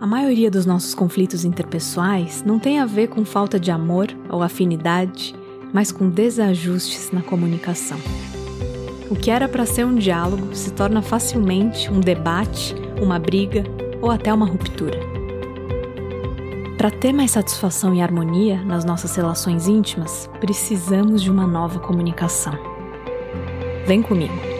A maioria dos nossos conflitos interpessoais não tem a ver com falta de amor ou afinidade, mas com desajustes na comunicação. O que era para ser um diálogo se torna facilmente um debate, uma briga ou até uma ruptura. Para ter mais satisfação e harmonia nas nossas relações íntimas, precisamos de uma nova comunicação. Vem comigo!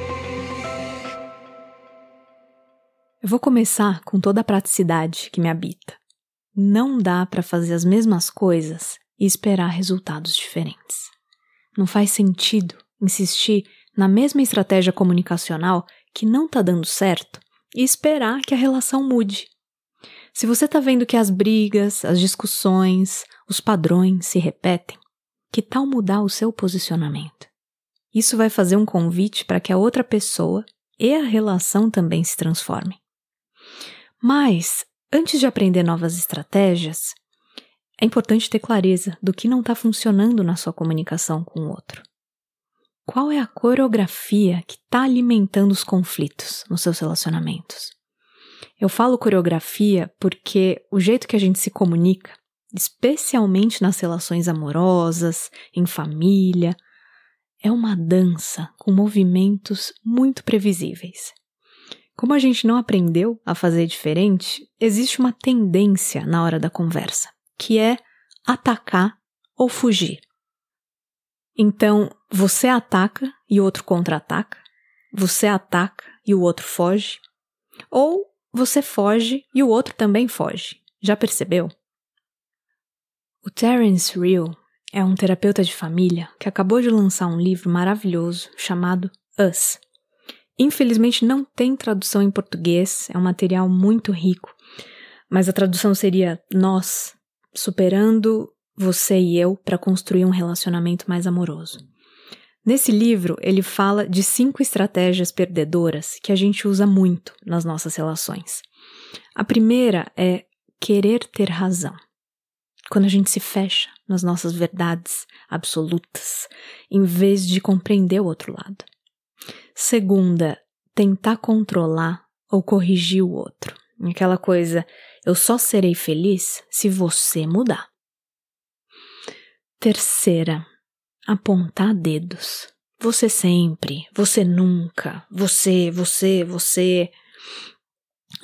Vou começar com toda a praticidade que me habita. Não dá para fazer as mesmas coisas e esperar resultados diferentes. Não faz sentido insistir na mesma estratégia comunicacional que não está dando certo e esperar que a relação mude. Se você está vendo que as brigas, as discussões, os padrões se repetem, que tal mudar o seu posicionamento? Isso vai fazer um convite para que a outra pessoa e a relação também se transformem. Mas, antes de aprender novas estratégias, é importante ter clareza do que não está funcionando na sua comunicação com o outro. Qual é a coreografia que está alimentando os conflitos nos seus relacionamentos? Eu falo coreografia porque o jeito que a gente se comunica, especialmente nas relações amorosas, em família, é uma dança com movimentos muito previsíveis. Como a gente não aprendeu a fazer diferente, existe uma tendência na hora da conversa, que é atacar ou fugir. Então, você ataca e o outro contra-ataca, você ataca e o outro foge, ou você foge e o outro também foge. Já percebeu? O Terence Real é um terapeuta de família que acabou de lançar um livro maravilhoso chamado Us Infelizmente não tem tradução em português, é um material muito rico, mas a tradução seria nós, superando você e eu para construir um relacionamento mais amoroso. Nesse livro, ele fala de cinco estratégias perdedoras que a gente usa muito nas nossas relações. A primeira é querer ter razão. Quando a gente se fecha nas nossas verdades absolutas, em vez de compreender o outro lado. Segunda, tentar controlar ou corrigir o outro. Aquela coisa, eu só serei feliz se você mudar. Terceira, apontar dedos. Você sempre, você nunca, você, você, você.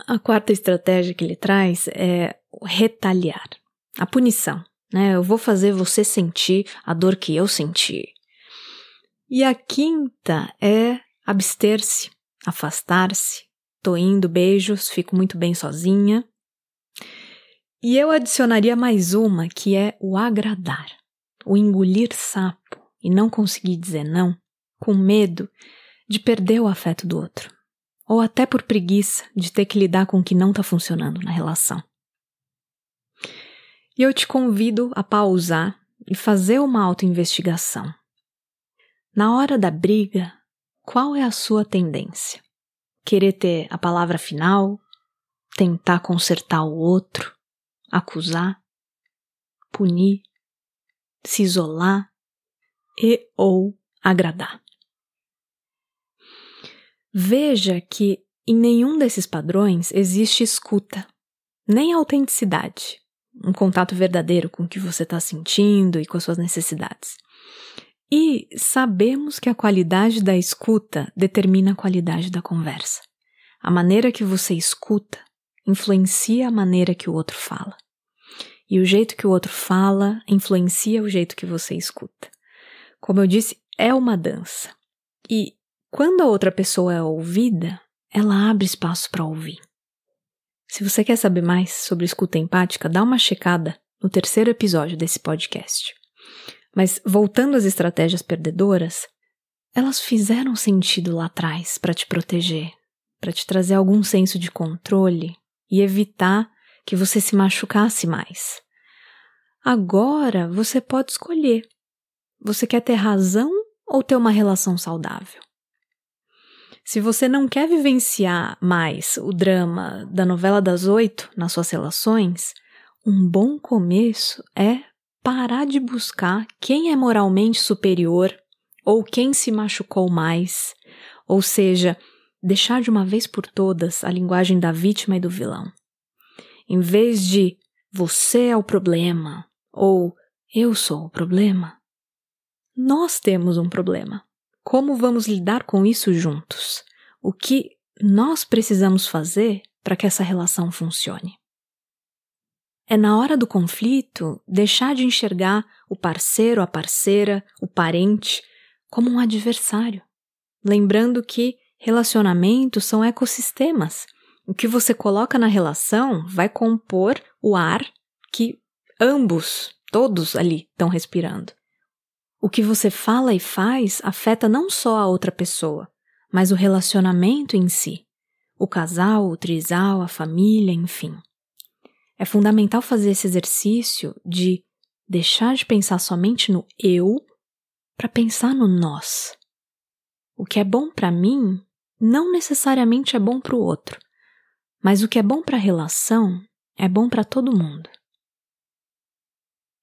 A quarta estratégia que ele traz é retaliar, a punição. Né? Eu vou fazer você sentir a dor que eu senti. E a quinta é abster-se, afastar-se. Tô indo, beijos, fico muito bem sozinha. E eu adicionaria mais uma que é o agradar, o engolir sapo e não conseguir dizer não, com medo de perder o afeto do outro, ou até por preguiça de ter que lidar com o que não está funcionando na relação. E eu te convido a pausar e fazer uma autoinvestigação. Na hora da briga, qual é a sua tendência? Querer ter a palavra final? Tentar consertar o outro? Acusar? Punir? Se isolar? E ou agradar? Veja que em nenhum desses padrões existe escuta, nem autenticidade, um contato verdadeiro com o que você está sentindo e com as suas necessidades. E sabemos que a qualidade da escuta determina a qualidade da conversa. A maneira que você escuta influencia a maneira que o outro fala. E o jeito que o outro fala influencia o jeito que você escuta. Como eu disse, é uma dança. E quando a outra pessoa é ouvida, ela abre espaço para ouvir. Se você quer saber mais sobre escuta empática, dá uma checada no terceiro episódio desse podcast. Mas voltando às estratégias perdedoras, elas fizeram sentido lá atrás para te proteger, para te trazer algum senso de controle e evitar que você se machucasse mais. Agora você pode escolher. Você quer ter razão ou ter uma relação saudável? Se você não quer vivenciar mais o drama da novela das oito nas suas relações, um bom começo é parar de buscar quem é moralmente superior ou quem se machucou mais, ou seja, deixar de uma vez por todas a linguagem da vítima e do vilão. Em vez de você é o problema ou eu sou o problema, nós temos um problema. Como vamos lidar com isso juntos? O que nós precisamos fazer para que essa relação funcione? É na hora do conflito deixar de enxergar o parceiro, a parceira, o parente como um adversário, lembrando que relacionamentos são ecossistemas. O que você coloca na relação vai compor o ar que ambos, todos ali, estão respirando. O que você fala e faz afeta não só a outra pessoa, mas o relacionamento em si, o casal, o trisal, a família, enfim. É fundamental fazer esse exercício de deixar de pensar somente no eu para pensar no nós. O que é bom para mim não necessariamente é bom para o outro, mas o que é bom para a relação é bom para todo mundo.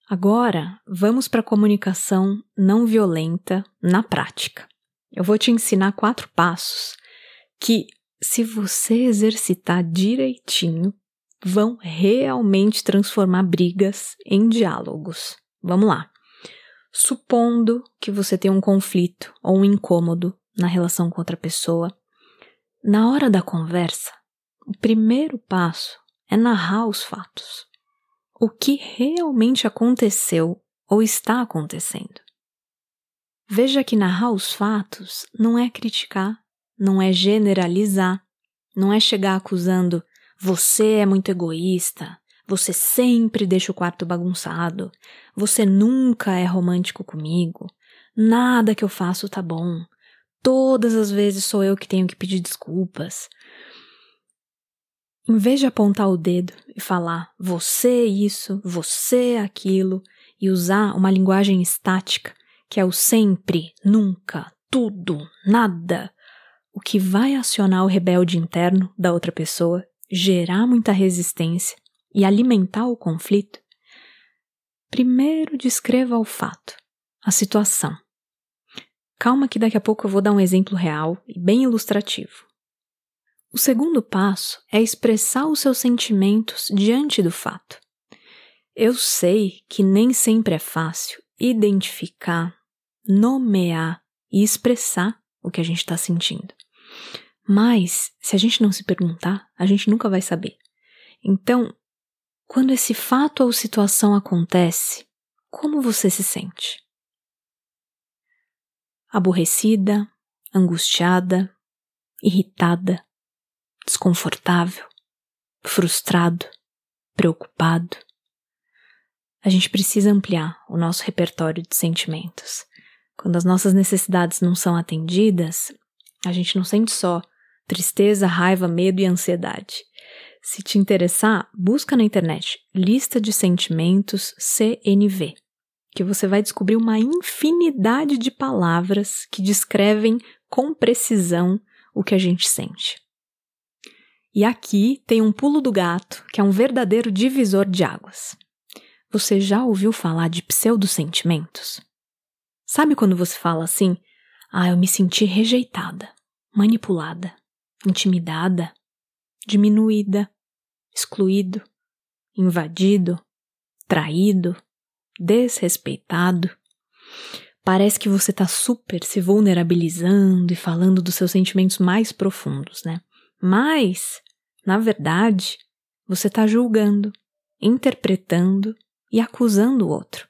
Agora, vamos para a comunicação não violenta na prática. Eu vou te ensinar quatro passos que, se você exercitar direitinho, vão realmente transformar brigas em diálogos. Vamos lá. Supondo que você tem um conflito ou um incômodo na relação com outra pessoa, na hora da conversa, o primeiro passo é narrar os fatos. O que realmente aconteceu ou está acontecendo. Veja que narrar os fatos não é criticar, não é generalizar, não é chegar acusando você é muito egoísta, você sempre deixa o quarto bagunçado, você nunca é romântico comigo, nada que eu faço tá bom, todas as vezes sou eu que tenho que pedir desculpas. Em vez de apontar o dedo e falar você isso, você aquilo, e usar uma linguagem estática, que é o sempre, nunca, tudo, nada, o que vai acionar o rebelde interno da outra pessoa gerar muita resistência e alimentar o conflito, primeiro descreva o fato, a situação. Calma que daqui a pouco eu vou dar um exemplo real e bem ilustrativo. O segundo passo é expressar os seus sentimentos diante do fato. Eu sei que nem sempre é fácil identificar, nomear e expressar o que a gente está sentindo. Mas, se a gente não se perguntar, a gente nunca vai saber. Então, quando esse fato ou situação acontece, como você se sente? Aborrecida, angustiada, irritada, desconfortável, frustrado, preocupado. A gente precisa ampliar o nosso repertório de sentimentos. Quando as nossas necessidades não são atendidas, a gente não sente só tristeza, raiva, medo e ansiedade. Se te interessar, busca na internet lista de sentimentos CNV, que você vai descobrir uma infinidade de palavras que descrevem com precisão o que a gente sente. E aqui tem um pulo do gato, que é um verdadeiro divisor de águas. Você já ouviu falar de pseudosentimentos? Sabe quando você fala assim: "Ah, eu me senti rejeitada, manipulada, intimidada, diminuída, excluído, invadido, traído, desrespeitado. Parece que você está super se vulnerabilizando e falando dos seus sentimentos mais profundos, né? Mas, na verdade, você está julgando, interpretando e acusando o outro.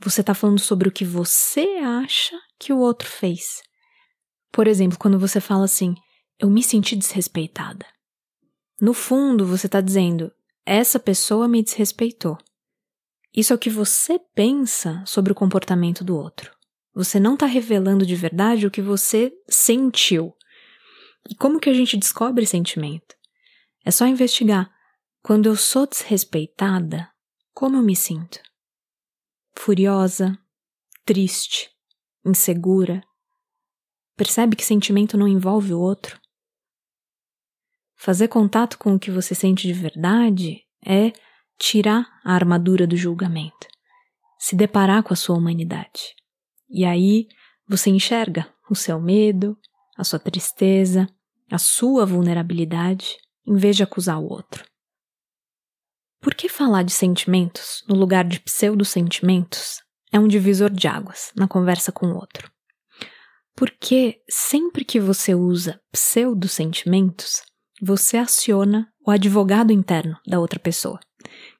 Você está falando sobre o que você acha que o outro fez. Por exemplo, quando você fala assim, eu me senti desrespeitada. No fundo, você está dizendo: essa pessoa me desrespeitou. Isso é o que você pensa sobre o comportamento do outro. Você não está revelando de verdade o que você sentiu. E como que a gente descobre sentimento? É só investigar. Quando eu sou desrespeitada, como eu me sinto? Furiosa, triste, insegura. Percebe que sentimento não envolve o outro? Fazer contato com o que você sente de verdade é tirar a armadura do julgamento, se deparar com a sua humanidade. E aí você enxerga o seu medo, a sua tristeza, a sua vulnerabilidade, em vez de acusar o outro. Por que falar de sentimentos no lugar de pseudo-sentimentos é um divisor de águas na conversa com o outro? Porque sempre que você usa pseudo-sentimentos, você aciona o advogado interno da outra pessoa,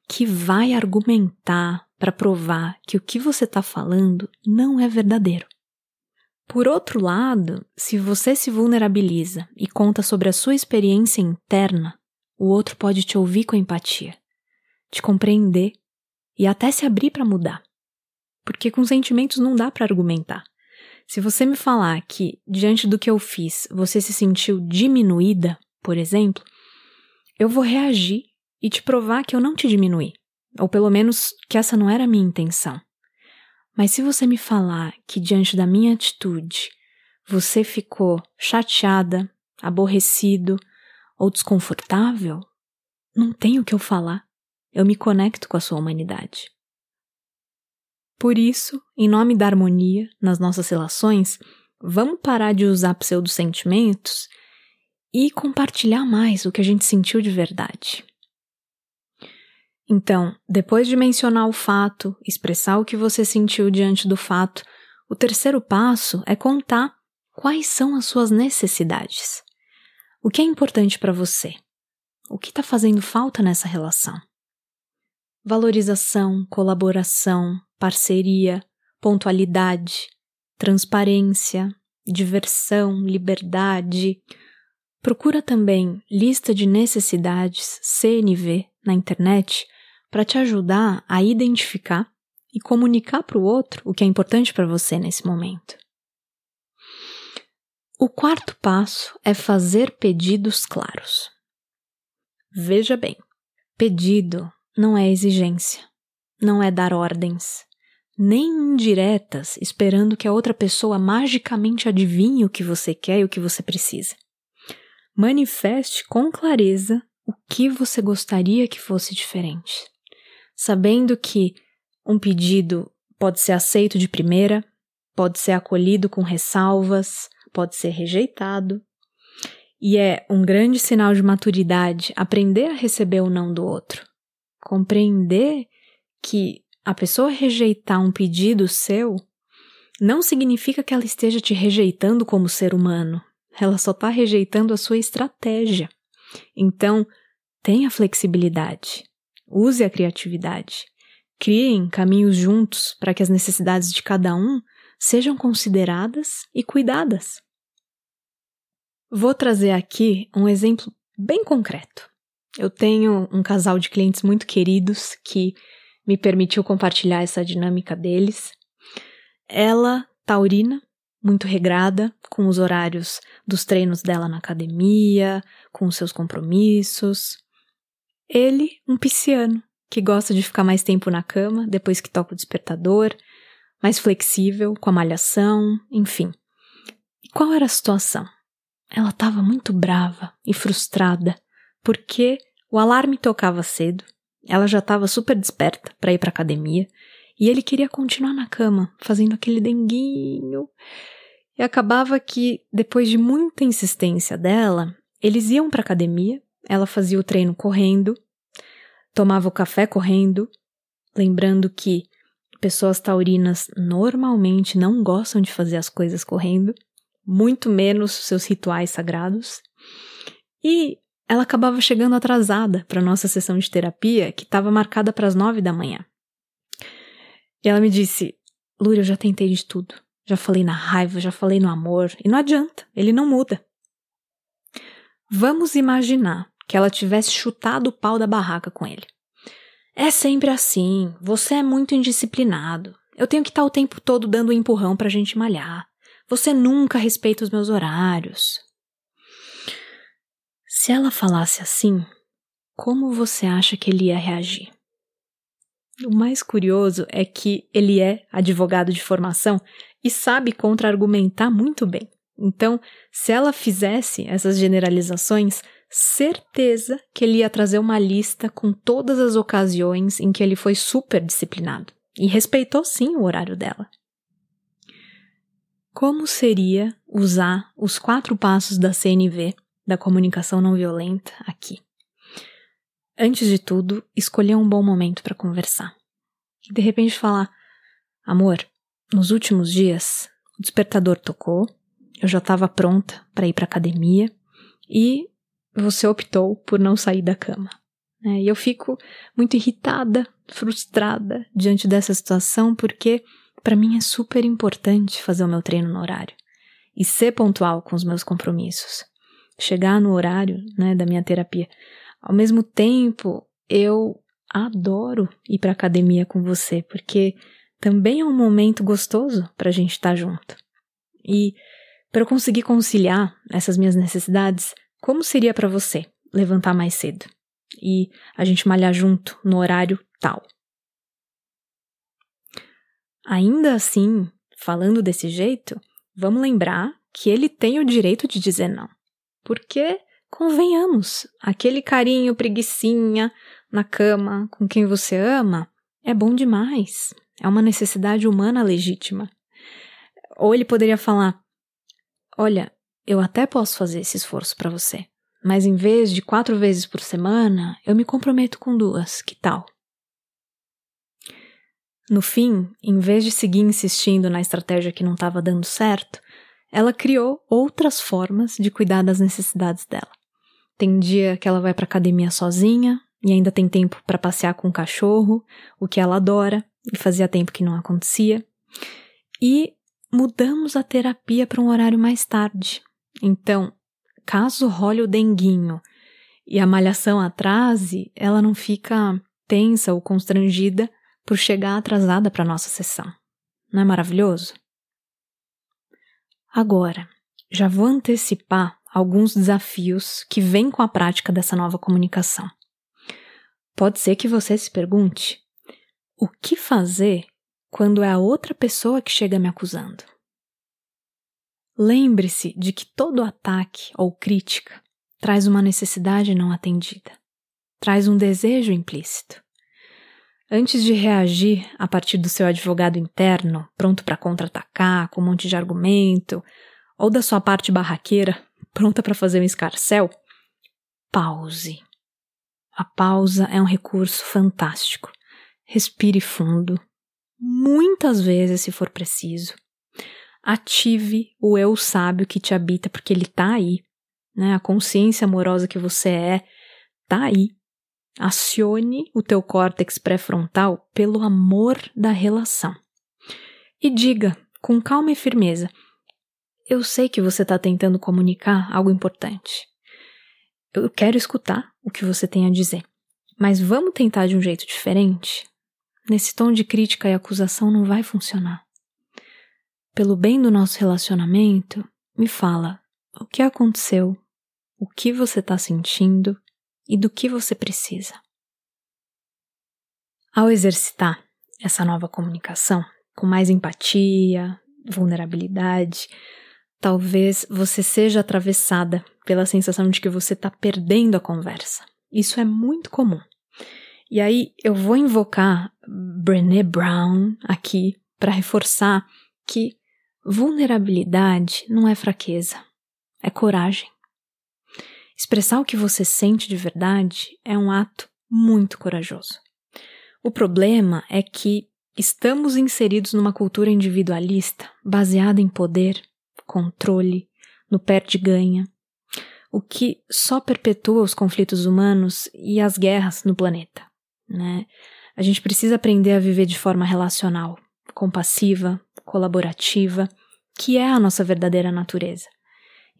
que vai argumentar para provar que o que você está falando não é verdadeiro. Por outro lado, se você se vulnerabiliza e conta sobre a sua experiência interna, o outro pode te ouvir com empatia, te compreender e até se abrir para mudar. Porque com sentimentos não dá para argumentar. Se você me falar que, diante do que eu fiz, você se sentiu diminuída, por exemplo, eu vou reagir e te provar que eu não te diminuí, ou pelo menos que essa não era a minha intenção. Mas se você me falar que diante da minha atitude você ficou chateada, aborrecido ou desconfortável, não tenho o que eu falar. Eu me conecto com a sua humanidade. Por isso, em nome da harmonia nas nossas relações, vamos parar de usar pseudo-sentimentos e compartilhar mais o que a gente sentiu de verdade. Então, depois de mencionar o fato, expressar o que você sentiu diante do fato, o terceiro passo é contar quais são as suas necessidades. O que é importante para você? O que está fazendo falta nessa relação? Valorização, colaboração, parceria, pontualidade, transparência, diversão, liberdade. Procura também lista de necessidades CNV na internet para te ajudar a identificar e comunicar para o outro o que é importante para você nesse momento. O quarto passo é fazer pedidos claros. Veja bem, pedido não é exigência, não é dar ordens, nem indiretas esperando que a outra pessoa magicamente adivinhe o que você quer e o que você precisa. Manifeste com clareza o que você gostaria que fosse diferente sabendo que um pedido pode ser aceito de primeira, pode ser acolhido com ressalvas, pode ser rejeitado. E é um grande sinal de maturidade aprender a receber o não do outro. Compreender que a pessoa rejeitar um pedido seu não significa que ela esteja te rejeitando como ser humano. Ela só está rejeitando a sua estratégia. Então, tenha flexibilidade. Use a criatividade. Criem caminhos juntos para que as necessidades de cada um sejam consideradas e cuidadas. Vou trazer aqui um exemplo bem concreto. Eu tenho um casal de clientes muito queridos que me permitiu compartilhar essa dinâmica deles. Ela, taurina, muito regrada, com os horários dos treinos dela na academia, com os seus compromissos. Ele, um pisciano, que gosta de ficar mais tempo na cama depois que toca o despertador, mais flexível, com a malhação, enfim. E qual era a situação? Ela estava muito brava e frustrada, porque o alarme tocava cedo, ela já estava super desperta para ir para academia, e ele queria continuar na cama, fazendo aquele denguinho. E acabava que, depois de muita insistência dela, eles iam para academia ela fazia o treino correndo, tomava o café correndo, lembrando que pessoas taurinas normalmente não gostam de fazer as coisas correndo, muito menos seus rituais sagrados. E ela acabava chegando atrasada para nossa sessão de terapia, que estava marcada para as nove da manhã. E ela me disse: Lúria, eu já tentei de tudo. Já falei na raiva, já falei no amor, e não adianta, ele não muda. Vamos imaginar que ela tivesse chutado o pau da barraca com ele. É sempre assim, você é muito indisciplinado. Eu tenho que estar o tempo todo dando um empurrão pra gente malhar. Você nunca respeita os meus horários. Se ela falasse assim, como você acha que ele ia reagir? O mais curioso é que ele é advogado de formação e sabe contra-argumentar muito bem. Então, se ela fizesse essas generalizações, certeza que ele ia trazer uma lista com todas as ocasiões em que ele foi super disciplinado e respeitou sim o horário dela. Como seria usar os quatro passos da CNV, da comunicação não violenta, aqui? Antes de tudo, escolher um bom momento para conversar. E de repente falar: Amor, nos últimos dias, o despertador tocou, eu já estava pronta para ir para academia e você optou por não sair da cama. É, e eu fico muito irritada, frustrada diante dessa situação, porque para mim é super importante fazer o meu treino no horário e ser pontual com os meus compromissos. Chegar no horário né, da minha terapia. Ao mesmo tempo, eu adoro ir para academia com você, porque também é um momento gostoso para a gente estar tá junto. E para eu conseguir conciliar essas minhas necessidades, como seria para você levantar mais cedo e a gente malhar junto no horário tal? Ainda assim, falando desse jeito, vamos lembrar que ele tem o direito de dizer não. Porque, convenhamos, aquele carinho preguiçinha na cama com quem você ama é bom demais. É uma necessidade humana legítima. Ou ele poderia falar: Olha, eu até posso fazer esse esforço para você, mas em vez de quatro vezes por semana, eu me comprometo com duas, que tal? No fim, em vez de seguir insistindo na estratégia que não estava dando certo, ela criou outras formas de cuidar das necessidades dela. Tem dia que ela vai para academia sozinha e ainda tem tempo para passear com o cachorro, o que ela adora e fazia tempo que não acontecia. E mudamos a terapia para um horário mais tarde. Então, caso role o denguinho e a malhação atrase, ela não fica tensa ou constrangida por chegar atrasada para nossa sessão. Não é maravilhoso? Agora, já vou antecipar alguns desafios que vêm com a prática dessa nova comunicação. Pode ser que você se pergunte: o que fazer quando é a outra pessoa que chega me acusando. Lembre-se de que todo ataque ou crítica traz uma necessidade não atendida, traz um desejo implícito. Antes de reagir a partir do seu advogado interno, pronto para contra-atacar com um monte de argumento, ou da sua parte barraqueira, pronta para fazer um escarcel, pause. A pausa é um recurso fantástico. Respire fundo, muitas vezes se for preciso. Ative o eu sábio que te habita, porque ele está aí. Né? A consciência amorosa que você é está aí. Acione o teu córtex pré-frontal pelo amor da relação. E diga, com calma e firmeza: Eu sei que você está tentando comunicar algo importante. Eu quero escutar o que você tem a dizer. Mas vamos tentar de um jeito diferente? Nesse tom de crítica e acusação não vai funcionar. Pelo bem do nosso relacionamento, me fala o que aconteceu, o que você está sentindo e do que você precisa. Ao exercitar essa nova comunicação com mais empatia, vulnerabilidade, talvez você seja atravessada pela sensação de que você está perdendo a conversa. Isso é muito comum. E aí eu vou invocar Brené Brown aqui para reforçar que vulnerabilidade não é fraqueza, é coragem. Expressar o que você sente de verdade é um ato muito corajoso. O problema é que estamos inseridos numa cultura individualista baseada em poder, controle, no perde-ganha, o que só perpetua os conflitos humanos e as guerras no planeta né? A gente precisa aprender a viver de forma relacional, compassiva, colaborativa, que é a nossa verdadeira natureza.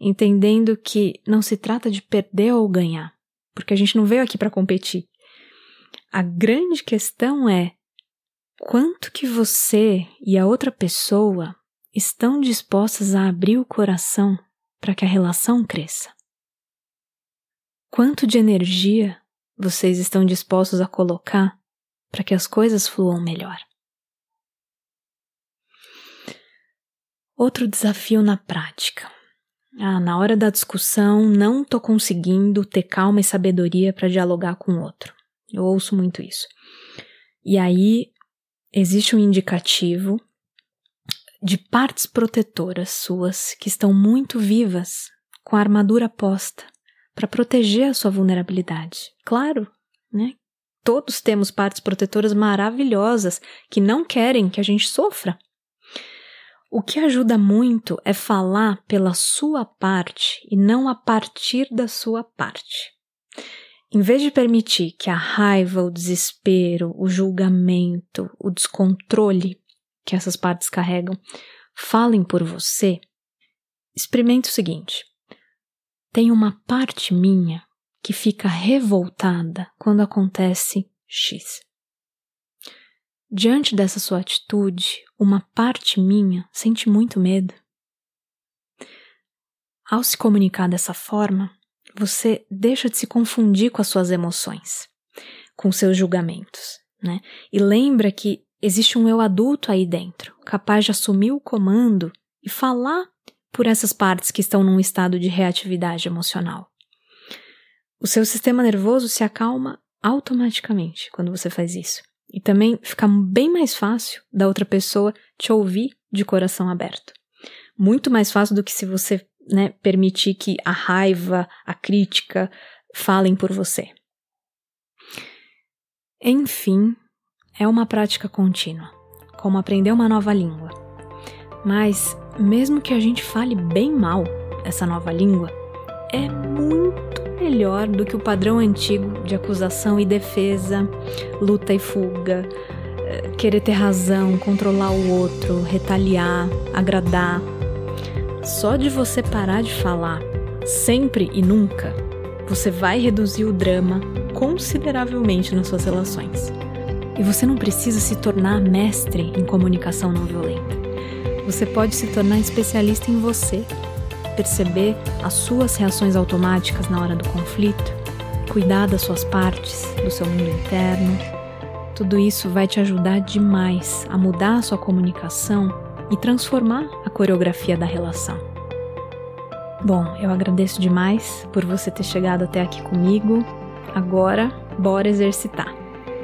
Entendendo que não se trata de perder ou ganhar, porque a gente não veio aqui para competir. A grande questão é quanto que você e a outra pessoa estão dispostas a abrir o coração para que a relação cresça. Quanto de energia vocês estão dispostos a colocar para que as coisas fluam melhor. Outro desafio na prática. Ah, na hora da discussão, não estou conseguindo ter calma e sabedoria para dialogar com o outro. Eu ouço muito isso. E aí existe um indicativo de partes protetoras suas que estão muito vivas, com a armadura posta, para proteger a sua vulnerabilidade. Claro, né? Todos temos partes protetoras maravilhosas que não querem que a gente sofra. O que ajuda muito é falar pela sua parte e não a partir da sua parte. Em vez de permitir que a raiva, o desespero, o julgamento, o descontrole que essas partes carregam falem por você, experimente o seguinte: tem uma parte minha que fica revoltada quando acontece X. Diante dessa sua atitude, uma parte minha sente muito medo. Ao se comunicar dessa forma, você deixa de se confundir com as suas emoções, com seus julgamentos, né? E lembra que existe um eu adulto aí dentro, capaz de assumir o comando e falar por essas partes que estão num estado de reatividade emocional. O seu sistema nervoso se acalma automaticamente quando você faz isso. E também fica bem mais fácil da outra pessoa te ouvir de coração aberto. Muito mais fácil do que se você né, permitir que a raiva, a crítica falem por você. Enfim, é uma prática contínua, como aprender uma nova língua. Mas, mesmo que a gente fale bem mal essa nova língua, é muito melhor do que o padrão antigo de acusação e defesa, luta e fuga, eh, querer ter razão, controlar o outro, retaliar, agradar. Só de você parar de falar, sempre e nunca, você vai reduzir o drama consideravelmente nas suas relações. E você não precisa se tornar mestre em comunicação não violenta. Você pode se tornar especialista em você perceber as suas reações automáticas na hora do conflito, cuidar das suas partes, do seu mundo interno. Tudo isso vai te ajudar demais a mudar a sua comunicação e transformar a coreografia da relação. Bom, eu agradeço demais por você ter chegado até aqui comigo. Agora, bora exercitar.